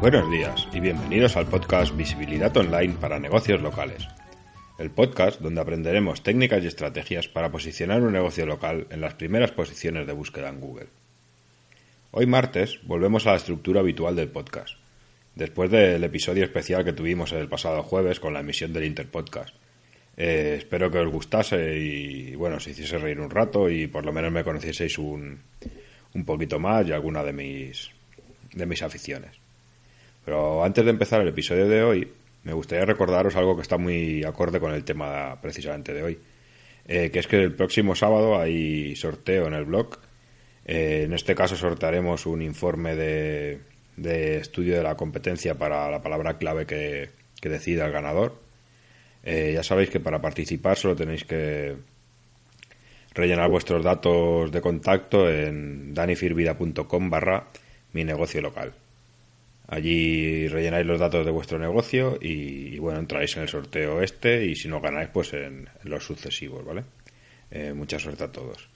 Buenos días y bienvenidos al podcast Visibilidad Online para negocios locales. El podcast donde aprenderemos técnicas y estrategias para posicionar un negocio local en las primeras posiciones de búsqueda en Google. Hoy martes volvemos a la estructura habitual del podcast, después del episodio especial que tuvimos el pasado jueves con la emisión del Interpodcast. Eh, espero que os gustase y bueno, se hiciese reír un rato y por lo menos me conocieseis un, un poquito más y alguna de mis, de mis aficiones. Pero antes de empezar el episodio de hoy, me gustaría recordaros algo que está muy acorde con el tema precisamente de hoy. Eh, que es que el próximo sábado hay sorteo en el blog. Eh, en este caso sortearemos un informe de, estudio de la competencia para la palabra clave que, decida el ganador. Eh, ya sabéis que para participar solo tenéis que rellenar vuestros datos de contacto en danifirvida.com barra mi negocio local. Allí rellenáis los datos de vuestro negocio y, bueno, entráis en el sorteo este y si no ganáis, pues en, los sucesivos, ¿vale? Eh, mucha suerte a todos.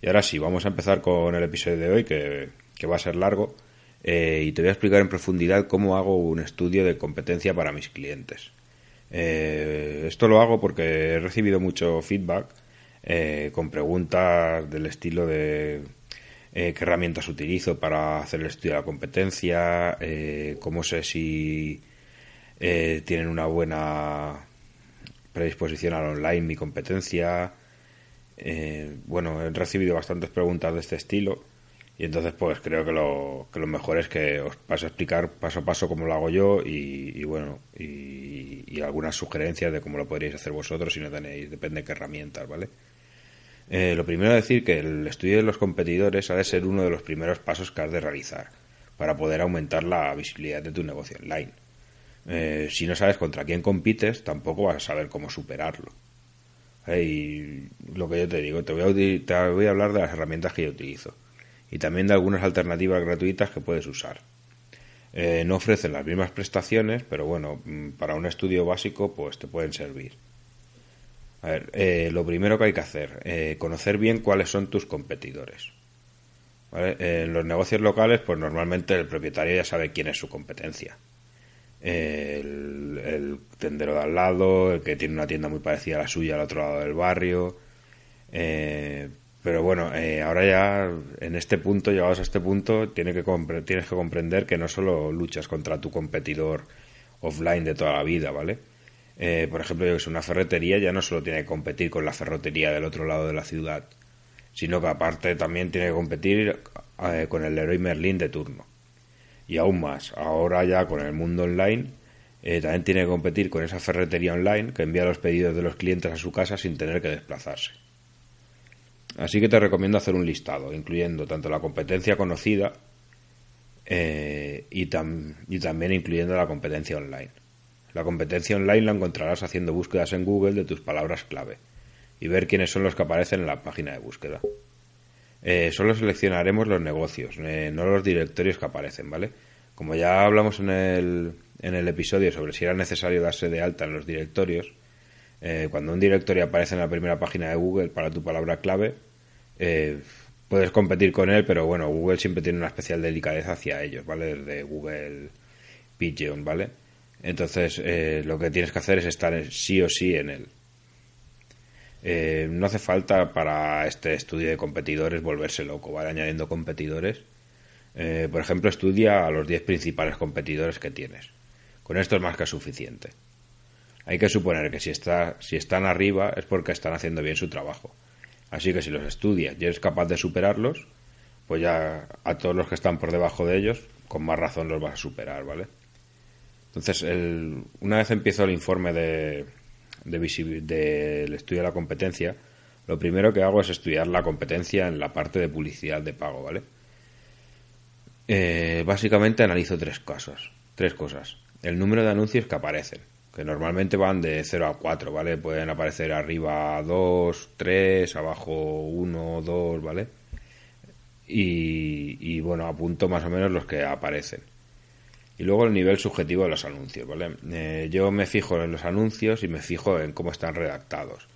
Y ahora sí, vamos a empezar con el episodio de hoy que, va a ser largo eh, y te voy a explicar en profundidad cómo hago un estudio de competencia para mis clientes. Eh, esto lo hago porque he recibido mucho feedback con preguntas del estilo de eh, qué herramientas utilizo para hacer el estudio de la competencia, eh, cómo sé si eh, tienen una buena predisposición al online mi competencia. bueno, he recibido bastantes preguntas de este estilo y entonces pues creo que lo, que lo mejor es que os paso a explicar paso a paso cómo lo hago yo y, bueno, y, y, algunas sugerencias de cómo lo podríais hacer vosotros si no tenéis, depende de qué herramientas, ¿vale? Eh, lo primero es decir que el estudio de los competidores ha de ser uno de los primeros pasos que has de realizar para poder aumentar la visibilidad de tu negocio online. Eh, si no sabes contra quién compites, tampoco vas a saber cómo superarlo. Eh, y lo que yo te digo, te voy, a, hablar de las herramientas que yo utilizo y también de algunas alternativas gratuitas que puedes usar. no ofrecen las mismas prestaciones, pero bueno, mm, para un estudio básico pues te pueden servir. A ver, eh, lo primero que hay que hacer, eh, conocer bien cuáles son tus competidores. En los negocios locales, pues normalmente el propietario ya sabe quién es su competencia. El, tendero de al lado, el que tiene una tienda muy parecida a la suya al otro lado del barrio. Eh, pero bueno, ahora ya en este punto, llegados a este punto, tiene que tienes que comprender que no solo luchas contra tu competidor offline de toda la vida, ¿vale? Eh, por ejemplo, yo que una ferretería ya no solo tiene que competir con la ferretería del otro lado de la ciudad, sino que aparte también tiene que competir eh, con el Leroy Merlin de turno. Y aún más, ahora ya con el mundo online, eh, también tiene que competir con esa ferretería online que envía los pedidos de los clientes a su casa sin tener que desplazarse. Así que te recomiendo hacer un listado, incluyendo tanto la competencia conocida y también incluyendo la competencia online. La competencia online la encontrarás haciendo búsquedas en Google de tus palabras clave y ver quiénes son los que aparecen en la página de búsqueda. Eh, solo seleccionaremos los negocios, eh, no los directorios que aparecen, ¿vale? Como ya hablamos en el, en el episodio sobre si era necesario darse de alta en los directorios, eh, cuando un directorio aparece en la primera página de Google para tu palabra clave, puedes competir con él, pero bueno, Google siempre tiene una especial delicadeza hacia ellos, ¿vale? Desde Google Pigeon, ¿vale? Entonces, eh, lo que tienes que hacer es estar sí o sí en él. Eh, no hace falta para este estudio de competidores volverse loco, ¿vale? Añadiendo competidores. Eh, por ejemplo, estudia a los 10 principales competidores que tienes. Con esto es más que suficiente. Hay que suponer que si, está, si están arriba es porque están haciendo bien su trabajo. Así que si los estudias y eres capaz de superarlos, pues ya a todos los que están por debajo de ellos, con más razón los vas a superar, ¿vale? Entonces, el, una vez empiezo el informe de, del estudio de la competencia, lo primero que hago es estudiar la competencia en la parte de publicidad de pago, ¿vale? Eh, básicamente analizo tres cosas, tres cosas. El número de anuncios que aparecen, que normalmente van de 0 a 4, ¿vale? Pueden aparecer arriba 2, 3, abajo 1, 2, ¿vale? Y, y bueno, apunto más o menos los que aparecen. Y luego el nivel subjetivo de los anuncios, ¿vale? Eh, yo me fijo en los anuncios y me fijo en cómo están redactados.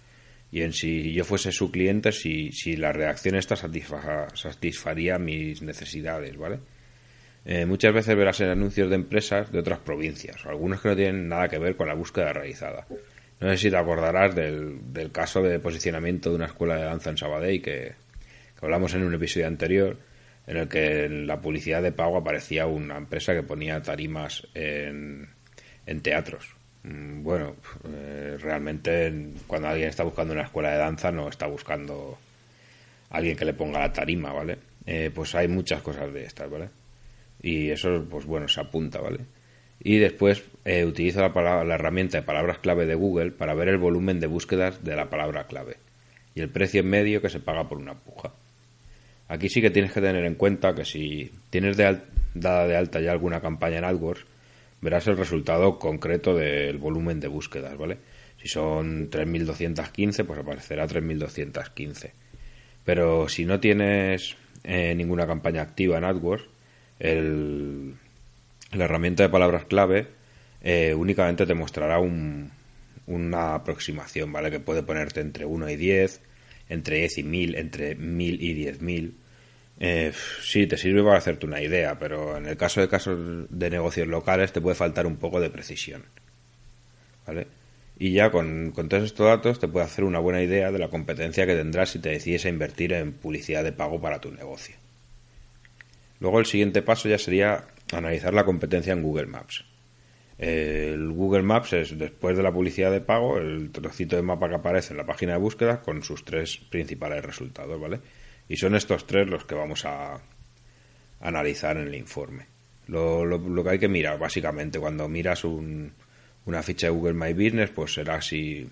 Y en si yo fuese su cliente, si, si la redacción esta satisfaría mis necesidades, ¿vale? Eh, muchas veces verás en anuncios de empresas de otras provincias, algunos que no tienen nada que ver con la búsqueda realizada. No sé si te acordarás del, del caso de posicionamiento de una escuela de danza en Sabadell que, que hablamos en un episodio anterior, en el que en la publicidad de pago aparecía una empresa que ponía tarimas en, en teatros. Mm, Bueno, eh, realmente cuando alguien está buscando una escuela de danza no está buscando a alguien que le ponga la tarima, ¿vale? Eh, pues hay muchas cosas de estas, ¿vale? Y eso, pues bueno, se apunta, ¿vale? Y después eh, utilizo la, palabra- la herramienta de palabras clave de Google para ver el volumen de búsquedas de la palabra clave y el precio medio que se paga por una puja. Aquí sí que tienes que tener en cuenta que si tienes de dada de alta ya alguna campaña en AdWords, verás el resultado concreto del volumen de búsquedas, ¿vale? Si son 3.215, pues aparecerá 3.215. Pero si no tienes eh, ninguna campaña activa en AdWords, la herramienta de palabras clave eh, únicamente te mostrará un- una aproximación, ¿vale? Que puede ponerte entre 1 y 10, entre 10 y 1000, entre 1000 y 10000. Eh, sí, te sirve para hacerte una idea, pero en el caso de casos de negocios locales te puede faltar un poco de precisión. ¿Vale? Y ya con, con todos estos datos te puede hacer una buena idea de la competencia que tendrás si te decides a invertir en publicidad de pago para tu negocio. Luego el siguiente paso ya sería analizar la competencia en Google Maps. El Google Maps es, después de la publicidad de pago, el trocito de mapa que aparece en la página de búsqueda con sus tres principales resultados, ¿vale? Y son estos tres los que vamos a analizar en el informe. Lo, lo- que hay que mirar, básicamente, cuando miras un- una ficha de Google My Business, pues será si,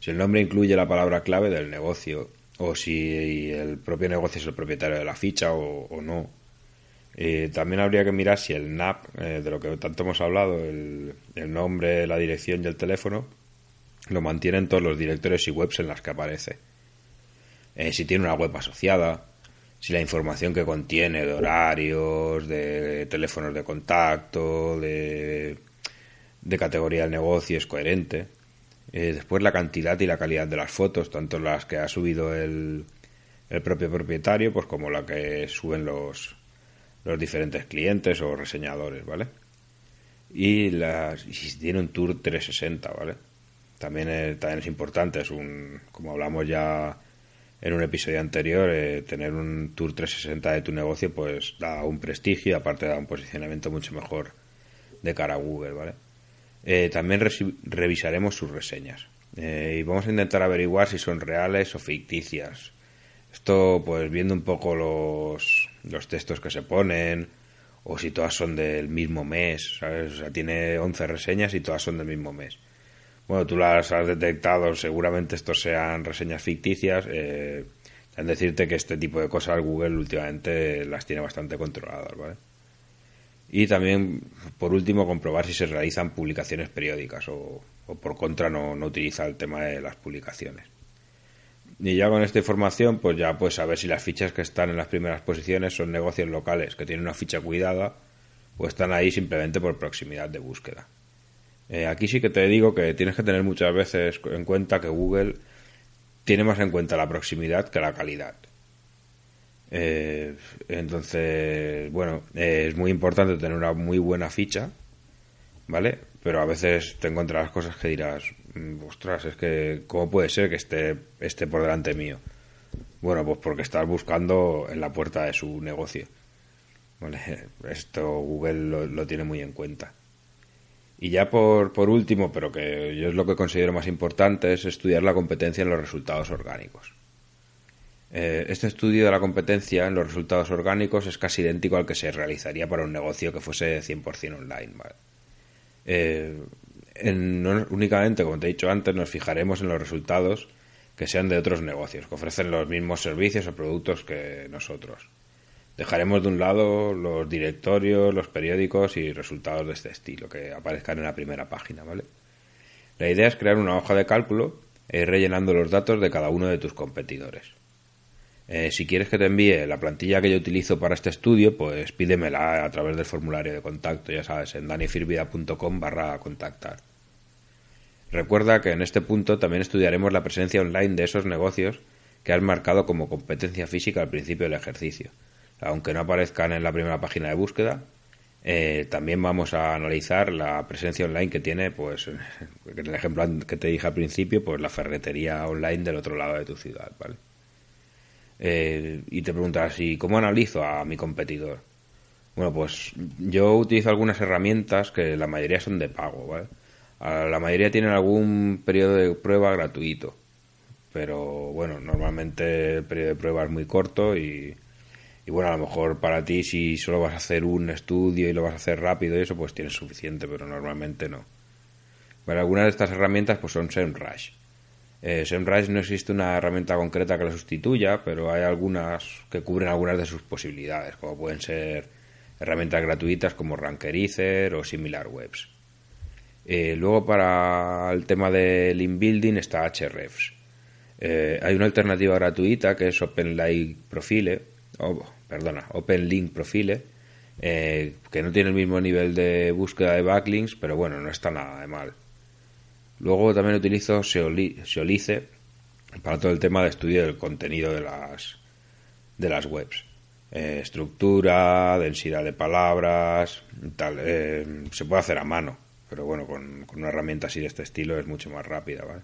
si el nombre incluye la palabra clave del negocio o si el propio negocio es el propietario de la ficha o no. Eh, también habría que mirar si el NAP, eh, de lo que tanto hemos hablado, el, nombre, la dirección y el teléfono, lo mantienen todos los directorios y webs en las que aparece. Eh, si tiene una web asociada, si la información que contiene de horarios, de teléfonos de contacto, de, de categoría del negocio es coherente. Eh, después la cantidad y la calidad de las fotos, tanto las que ha subido el, el propio propietario, pues como la que suben los, los diferentes clientes o reseñadores, ¿vale? Y, las, y si tiene un tour 360, ¿vale? También es, también es importante, es un, como hablamos ya en un episodio anterior, eh, tener un tour 360 de tu negocio pues da un prestigio y aparte da un posicionamiento mucho mejor de cara a Google, ¿vale? Eh, también revisaremos sus reseñas eh, y vamos a intentar averiguar si son reales o ficticias. Esto, pues viendo un poco los, los textos que se ponen o si todas son del mismo mes. O sea, tiene 11 reseñas y todas son del mismo mes. Bueno, tú las has detectado, seguramente estos sean reseñas ficticias. Eh, en decirte que este tipo de cosas Google últimamente las tiene bastante controladas, ¿vale? Y también, por último, comprobar si se realizan publicaciones periódicas o, o por contra no, no utiliza el tema de las publicaciones. Y ya con esta información, pues ya puedes saber si las fichas que están en las primeras posiciones son negocios locales que tienen una ficha cuidada o están ahí simplemente por proximidad de búsqueda. Eh, aquí sí que te digo que tienes que tener muchas veces en cuenta que Google tiene más en cuenta la proximidad que la calidad. Eh, entonces, bueno, es muy importante tener una muy buena ficha, ¿vale? Pero a veces te encontrarás cosas que dirás, "Mm, ostras, es que, ¿cómo puede ser que esté, esté por delante mío? Bueno, pues porque estás buscando en la puerta de su negocio. ¿Vale? Esto Google lo, lo tiene muy en cuenta. Y ya por, por último, pero que yo es lo que considero más importante, es estudiar la competencia en los resultados orgánicos. Eh, este estudio de la competencia en los resultados orgánicos es casi idéntico al que se realizaría para un negocio que fuese 100% online. ¿vale? Eh, no únicamente, como te he dicho antes, nos fijaremos en los resultados que sean de otros negocios, que ofrecen los mismos servicios o productos que nosotros. Dejaremos de un lado los directorios, los periódicos y resultados de este estilo que aparezcan en la primera página, ¿vale? La idea es crear una hoja de cálculo e ir rellenando los datos de cada uno de tus competidores. Eh, si quieres que te envíe la plantilla que yo utilizo para este estudio, pues pídemela a través del formulario de contacto, ya sabes, en danifirvida.com barra contactar. Recuerda que en este punto también estudiaremos la presencia online de esos negocios que has marcado como competencia física al principio del ejercicio. Aunque no aparezcan en la primera página de búsqueda, Eh, también vamos a analizar la presencia online que tiene, pues, en el ejemplo que te dije al principio, pues la ferretería online del otro lado de tu ciudad, ¿vale? Eh, y te preguntas, ¿y cómo analizo a mi competidor? Bueno, pues yo utilizo algunas herramientas que la mayoría son de pago, ¿vale? la mayoría tienen algún periodo de prueba gratuito, pero bueno, normalmente el periodo de prueba es muy corto y, y bueno, a lo mejor para ti si solo vas a hacer un estudio y lo vas a hacer rápido y eso, pues tienes suficiente, pero normalmente no. Bueno, algunas de estas herramientas pues son SEMrush. Eh, SEMrush no existe una herramienta concreta que la sustituya, pero hay algunas que cubren algunas de sus posibilidades, como pueden ser herramientas gratuitas como Rankerizer o SimilarWebs. Eh, luego para el tema del inbuilding está Hrefs. Eh, hay una alternativa gratuita que es OpenLink Profile, perdona, OpenLink Profile, eh, que no tiene el mismo nivel de búsqueda de backlinks, pero bueno, no está nada de mal. Luego también utilizo Seolice para todo el tema de estudio del contenido de las, webs. estructura, densidad de palabras, tal. se puede hacer a mano pero bueno, con, una herramienta así de este estilo es mucho más rápida, ¿vale?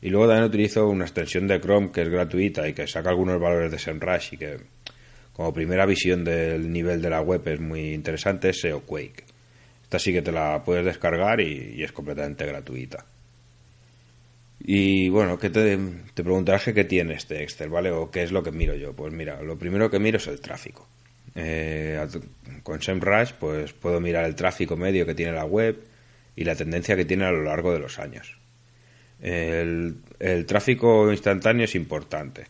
Y luego también utilizo una extensión de Chrome que es gratuita y que saca algunos valores de SEMrush y que como primera visión del nivel de la web es muy interesante, es SEOquake. Esta sí que te la puedes descargar y, es completamente gratuita. Y bueno, ¿qué te, te preguntarás qué tiene este Excel, ¿vale? O qué es lo que miro yo. Pues mira, lo primero que miro es el tráfico. Eh, con SEMrush pues puedo mirar el tráfico medio que tiene la web y la tendencia que tiene a lo largo de los años. El, tráfico instantáneo es importante,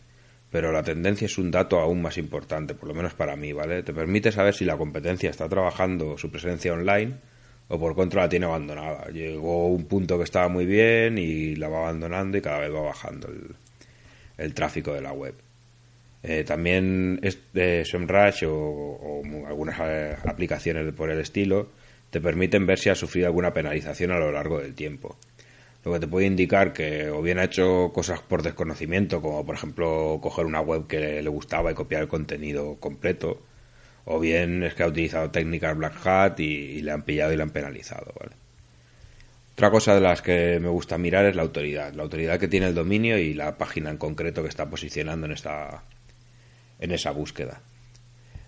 pero la tendencia es un dato aún más importante, por lo menos para mí, ¿vale? Te permite saber si la competencia está trabajando su presencia online o por contra la tiene abandonada. Llegó un punto que estaba muy bien y la va abandonando y cada vez va bajando el tráfico de la web. Eh, también es, SEMrush o, algunas eh, aplicaciones por el estilo te permiten ver si ha sufrido alguna penalización a lo largo del tiempo. Lo que te puede indicar que o bien ha hecho cosas por desconocimiento, como por ejemplo coger una web que le gustaba y copiar el contenido completo, o bien es que ha utilizado técnicas Black Hat y, le han pillado y le han penalizado. Otra cosa de las que me gusta mirar es la autoridad, la autoridad que tiene el dominio y la página en concreto que está posicionando en esta, en esa búsqueda.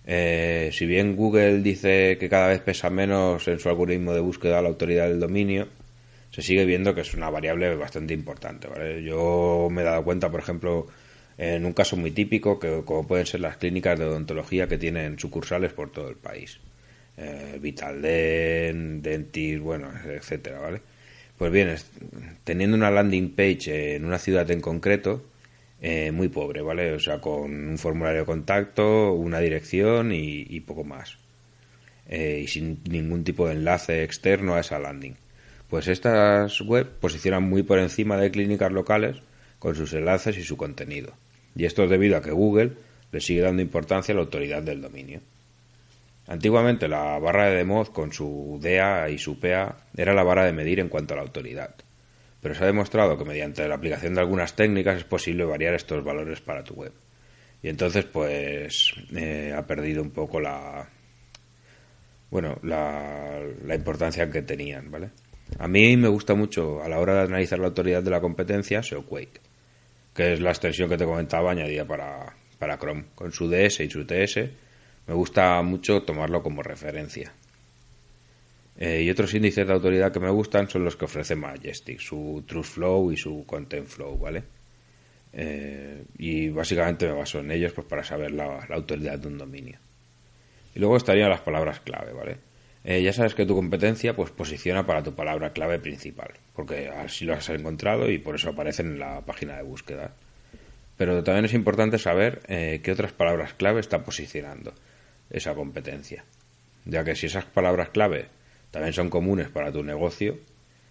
Eh, si bien Google dice que cada vez pesa menos en su algoritmo de búsqueda la autoridad del dominio, se sigue viendo que es una variable bastante importante. Yo me he dado cuenta, por ejemplo, en un caso muy típico, que como pueden ser las clínicas de odontología que tienen sucursales por todo el país. Eh, Vitalden, Dentis, bueno, etcétera, ¿vale? Pues bien, teniendo una landing page en una ciudad en concreto, eh, muy pobre, ¿vale? O sea, con un formulario de contacto, una dirección y, poco más. Eh, y sin ningún tipo de enlace externo a esa landing. Pues estas web posicionan muy por encima de clínicas locales con sus enlaces y su contenido. Y esto es debido a que Google le sigue dando importancia a la autoridad del dominio. Antiguamente la barra de Demoz con su DEA y su PA era la vara de medir en cuanto a la autoridad pero se ha demostrado que mediante la aplicación de algunas técnicas es posible variar estos valores para tu web. Y entonces, pues, eh, ha perdido un poco la, bueno, la, la importancia que tenían, ¿vale? A mí me gusta mucho a la hora de analizar la autoridad de la competencia SEOquake, que es la extensión que te comentaba añadida para, para Chrome. Con su DS y su TS me gusta mucho tomarlo como referencia. Eh, y otros índices de autoridad que me gustan son los que ofrece Majestic, su Truth Flow y su Content Flow, ¿vale? Eh, y básicamente me baso en ellos pues, para saber la, autoridad de un dominio. Y luego estarían las palabras clave, ¿vale? Eh, ya sabes que tu competencia pues posiciona para tu palabra clave principal, porque así lo has encontrado y por eso aparecen en la página de búsqueda. Pero también es importante saber qué otras palabras clave está posicionando esa competencia, ya que si esas palabras clave también son comunes para tu negocio,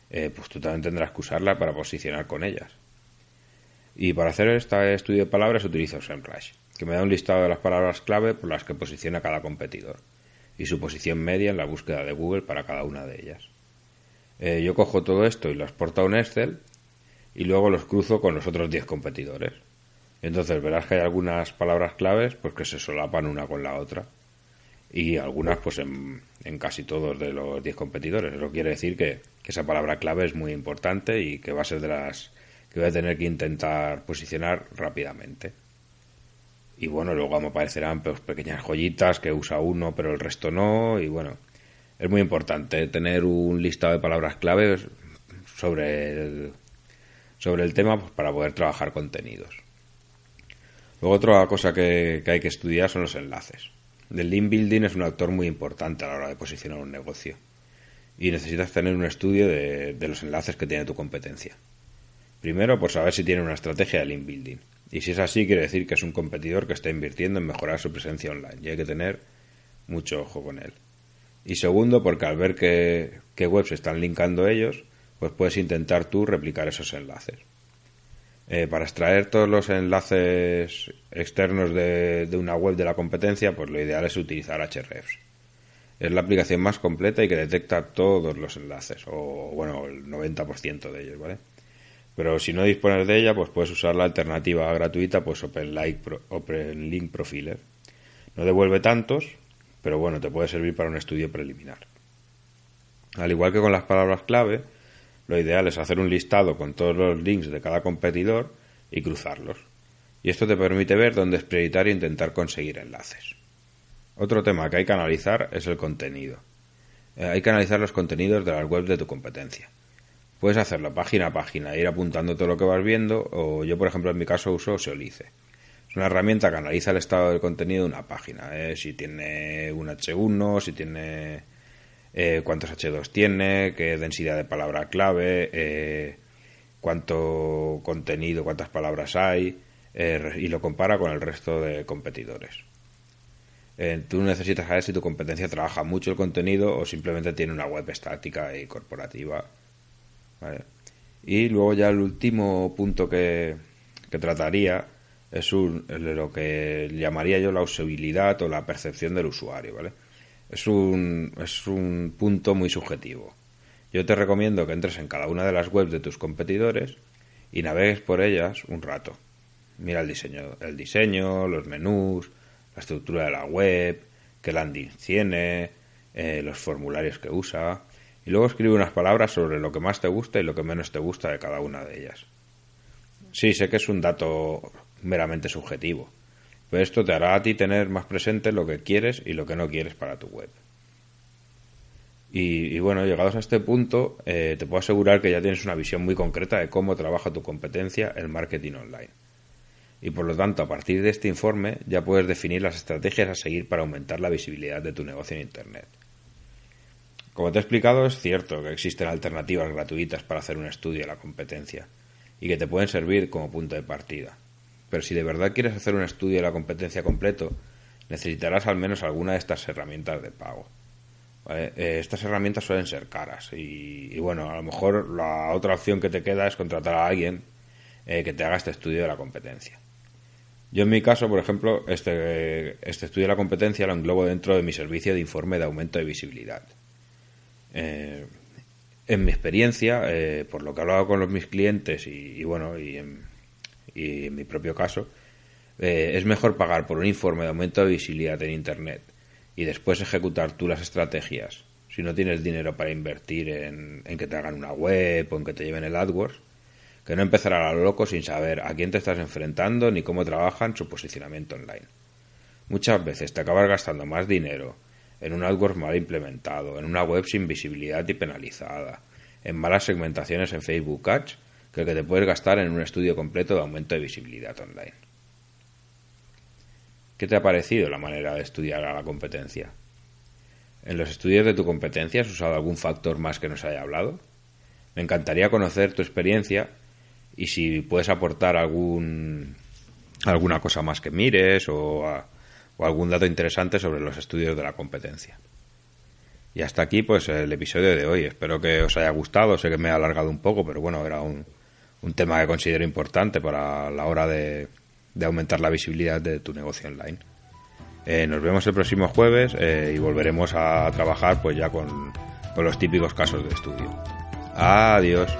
eh, pues tú también tendrás que usarla para posicionar con ellas. Y para hacer este estudio de palabras utilizo SEMrush, que me da un listado de las palabras clave por las que posiciona cada competidor y su posición media en la búsqueda de Google para cada una de ellas. Eh, yo cojo todo esto y lo exporto a un Excel y luego los cruzo con los otros 10 competidores. Entonces verás que hay algunas palabras claves pues que se solapan una con la otra y algunas pues en, casi todos de los 10 competidores. Eso quiere decir que, esa palabra clave es muy importante y que va a ser de las que voy a tener que intentar posicionar rápidamente. Y bueno, luego me aparecerán pues, pequeñas joyitas que usa uno, pero el resto no. Y bueno, es muy importante tener un listado de palabras claves sobre el, sobre el tema pues, para poder trabajar contenidos. Luego otra cosa que, hay que estudiar son los enlaces. El link building es un actor muy importante a la hora de posicionar un negocio y necesitas tener un estudio de, de los enlaces que tiene tu competencia. Primero, por saber si tiene una estrategia de link building. Y si es así, quiere decir que es un competidor que está invirtiendo en mejorar su presencia online y hay que tener mucho ojo con él. Y segundo, porque al ver que, que webs están linkando ellos, pues puedes intentar tú replicar esos enlaces. Eh, para extraer todos los enlaces externos de, una web de la competencia, pues lo ideal es utilizar Hrefs. Es la aplicación más completa y que detecta todos los enlaces, o bueno, el 90% de ellos, ¿vale? Pero si no dispones de ella, pues puedes usar la alternativa gratuita, pues OpenLink Profiler. No devuelve tantos, pero bueno, te puede servir para un estudio preliminar. Al igual que con las palabras clave, lo ideal es hacer un listado con todos los links de cada competidor y cruzarlos. Y esto te permite ver dónde es prioritario intentar conseguir enlaces. Otro tema que hay que analizar es el contenido. Eh, hay que analizar los contenidos de las webs de tu competencia. Puedes hacerlo página a página, ir apuntando todo lo que vas viendo, o yo, por ejemplo, en mi caso uso Seolice. Es una herramienta que analiza el estado del contenido de una página, eh, si tiene un H1, si tiene eh, cuántos H2 tiene, qué densidad de palabra clave, eh, cuánto contenido, cuántas palabras hay, y lo compara con el resto de competidores. tú necesitas saber si tu competencia trabaja mucho el contenido o simplemente tiene una web estática y corporativa. Y luego ya el último punto que, que trataría es un, lo que llamaría yo la usabilidad o la percepción del usuario, ¿vale? es un, es un punto muy subjetivo. Yo te recomiendo que entres en cada una de las webs de tus competidores y navegues por ellas un rato. Mira el diseño, el diseño, los menús, la estructura de la web, qué landing tiene, eh, los formularios que usa, y luego escribe unas palabras sobre lo que más te gusta y lo que menos te gusta de cada una de ellas. Sí, sé que es un dato meramente subjetivo, pero esto te hará a ti tener más presente lo que quieres y lo que no quieres para tu web. Y, bueno, llegados a este punto, eh, te puedo asegurar que ya tienes una visión muy concreta de cómo trabaja tu competencia el marketing online. Y por lo tanto, a partir de este informe, ya puedes definir las estrategias a seguir para aumentar la visibilidad de tu negocio en Internet. Como te he explicado, es cierto que existen alternativas gratuitas para hacer un estudio de la competencia y que te pueden servir como punto de partida. Pero si de verdad quieres hacer un estudio de la competencia completo, necesitarás al menos alguna de estas herramientas de pago. Eh, estas herramientas suelen ser caras y, bueno, a lo mejor la otra opción que te queda es contratar a alguien eh, que te haga este estudio de la competencia. Yo en mi caso, por ejemplo, este, este estudio de la competencia lo englobo dentro de mi servicio de informe de aumento de visibilidad. Eh, en mi experiencia, por lo que he hablado con los, mis clientes y, y bueno, y en, y en mi propio caso, eh, es mejor pagar por un informe de aumento de visibilidad en Internet y después ejecutar tú las estrategias si no tienes dinero para invertir en, que te hagan una web o en que te lleven el AdWords, que no empezar a lo loco sin saber a quién te estás enfrentando ni cómo trabajan su posicionamiento online. Muchas veces te acabas gastando más dinero en un AdWords mal implementado, en una web sin visibilidad y penalizada, en malas segmentaciones en Facebook Ads que que te puedes gastar en un estudio completo de aumento de visibilidad online. ¿Qué te ha parecido la manera de estudiar a la competencia? ¿En los estudios de tu competencia has usado algún factor más que nos haya hablado? Me encantaría conocer tu experiencia y si puedes aportar algún alguna cosa más que mires o, o algún dato interesante sobre los estudios de la competencia. Y hasta aquí pues el episodio de hoy. Espero que os haya gustado. Sé que me he alargado un poco, pero bueno, era un, un tema que considero importante para la hora de, aumentar la visibilidad de tu negocio online. Eh, nos vemos el próximo jueves eh, y volveremos a trabajar pues ya con, con los típicos casos de estudio. Adiós.